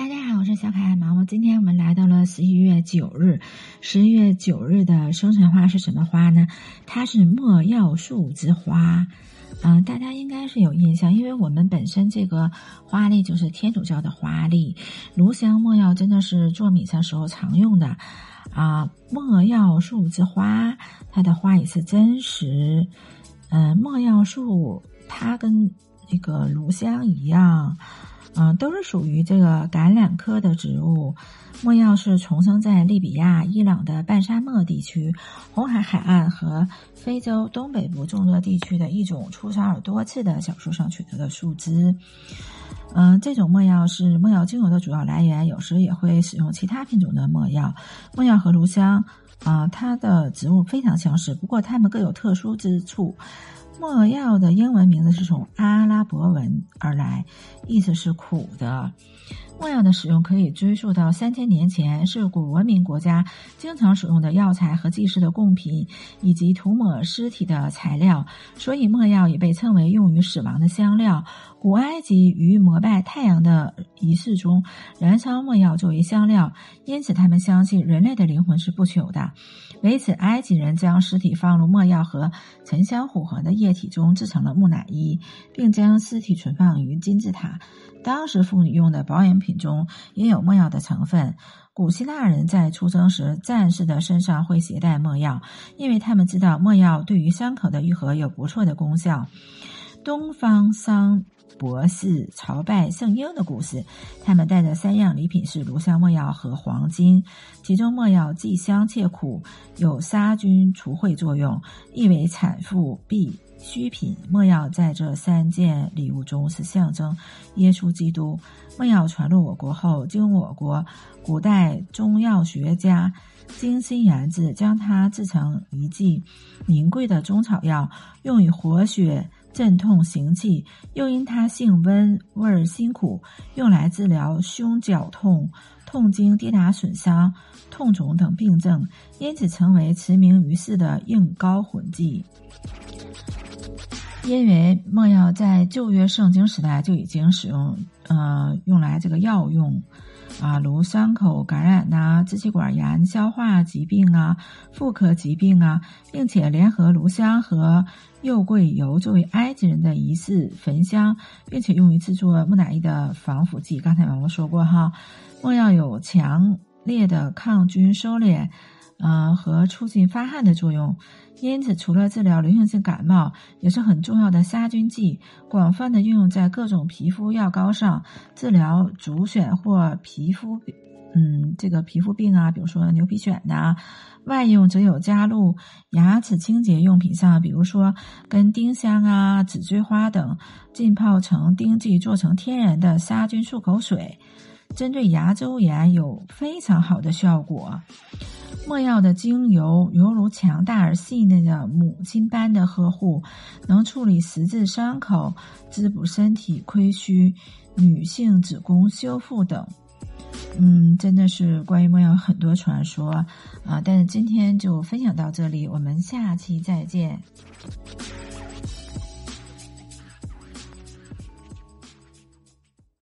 大家好，我是小可爱毛毛。今天我们来到了十一月九日。十一月九日的生辰花是什么花呢？它是墨药树之花。嗯，大家应该是有印象，因为我们本身这个花粒就是天主教的花粒。炉香墨药真的是做米饭时候常用的啊。墨药树之花，它的花也是真实。嗯，墨药树它跟那个芦香一样。嗯，都是属于这个橄榄科的植物。墨药是重生在利比亚、伊朗的半沙漠地区、红海海岸和非洲东北部众多地区的一种出草而多刺的小树上取得的树枝。嗯，这种墨药是墨药精油的主要来源，有时也会使用其他品种的墨药。墨药和芦香啊，它的植物非常相似，不过它们各有特殊之处。莫药的英文名字是从阿拉伯文而来，意思是苦的。没药的使用可以追溯到三千年前，是古文明国家经常使用的药材和祭祀的贡品，以及涂抹尸体的材料。所以，墨药也被称为用于死亡的香料。古埃及于膜拜太阳的仪式中，燃烧墨药作为香料，因此他们相信人类的灵魂是不朽的。为此，埃及人将尸体放入墨药和沉香混合的液体中，制成了木乃伊，并将尸体存放于金字塔。当时妇女用的保养品中也有墨药的成分。古希腊人在出生时，战士的身上会携带墨药，因为他们知道墨药对于伤口的愈合有不错的功效。东方桑。博士朝拜圣婴的故事，他们带着三样礼品是炉香没药和黄金，其中没药既香且苦，有杀菌除秽作用，意为产妇必需品。没药在这三件礼物中是象征耶稣基督。没药传入我国后，经我国古代中药学家精心研制，将它制成一剂名贵的中草药，用于活血。镇痛行气，又因它性温、味儿辛苦，用来治疗胸绞痛、痛经、跌打损伤、痛肿等病症，因此成为驰名于世的硬膏混剂。因为没药在旧约圣经时代就已经使用，呃，用来这个药用。啊，如伤口感染呐、支气管炎、消化疾病啊、妇科疾病啊，并且联合炉香和肉桂油作为埃及人的仪式焚香，并且用于制作木乃伊的防腐剂。刚才我们说过哈，莫要有强烈的抗菌、收敛。嗯，和促进发汗的作用，因此除了治疗流行性感冒，也是很重要的杀菌剂，广泛的运用在各种皮肤药膏上，治疗足癣或皮肤，嗯，这个皮肤病啊，比如说牛皮癣呐。外用则有加入牙齿清洁用品上，比如说跟丁香啊、紫锥花等浸泡成丁剂，做成天然的杀菌漱口水，针对牙周炎有非常好的效果。莫药的精油犹如强大而细腻的母亲般的呵护，能处理十字伤口、滋补身体亏虚、女性子宫修复等。嗯，真的是关于莫药很多传说啊！但是今天就分享到这里，我们下期再见。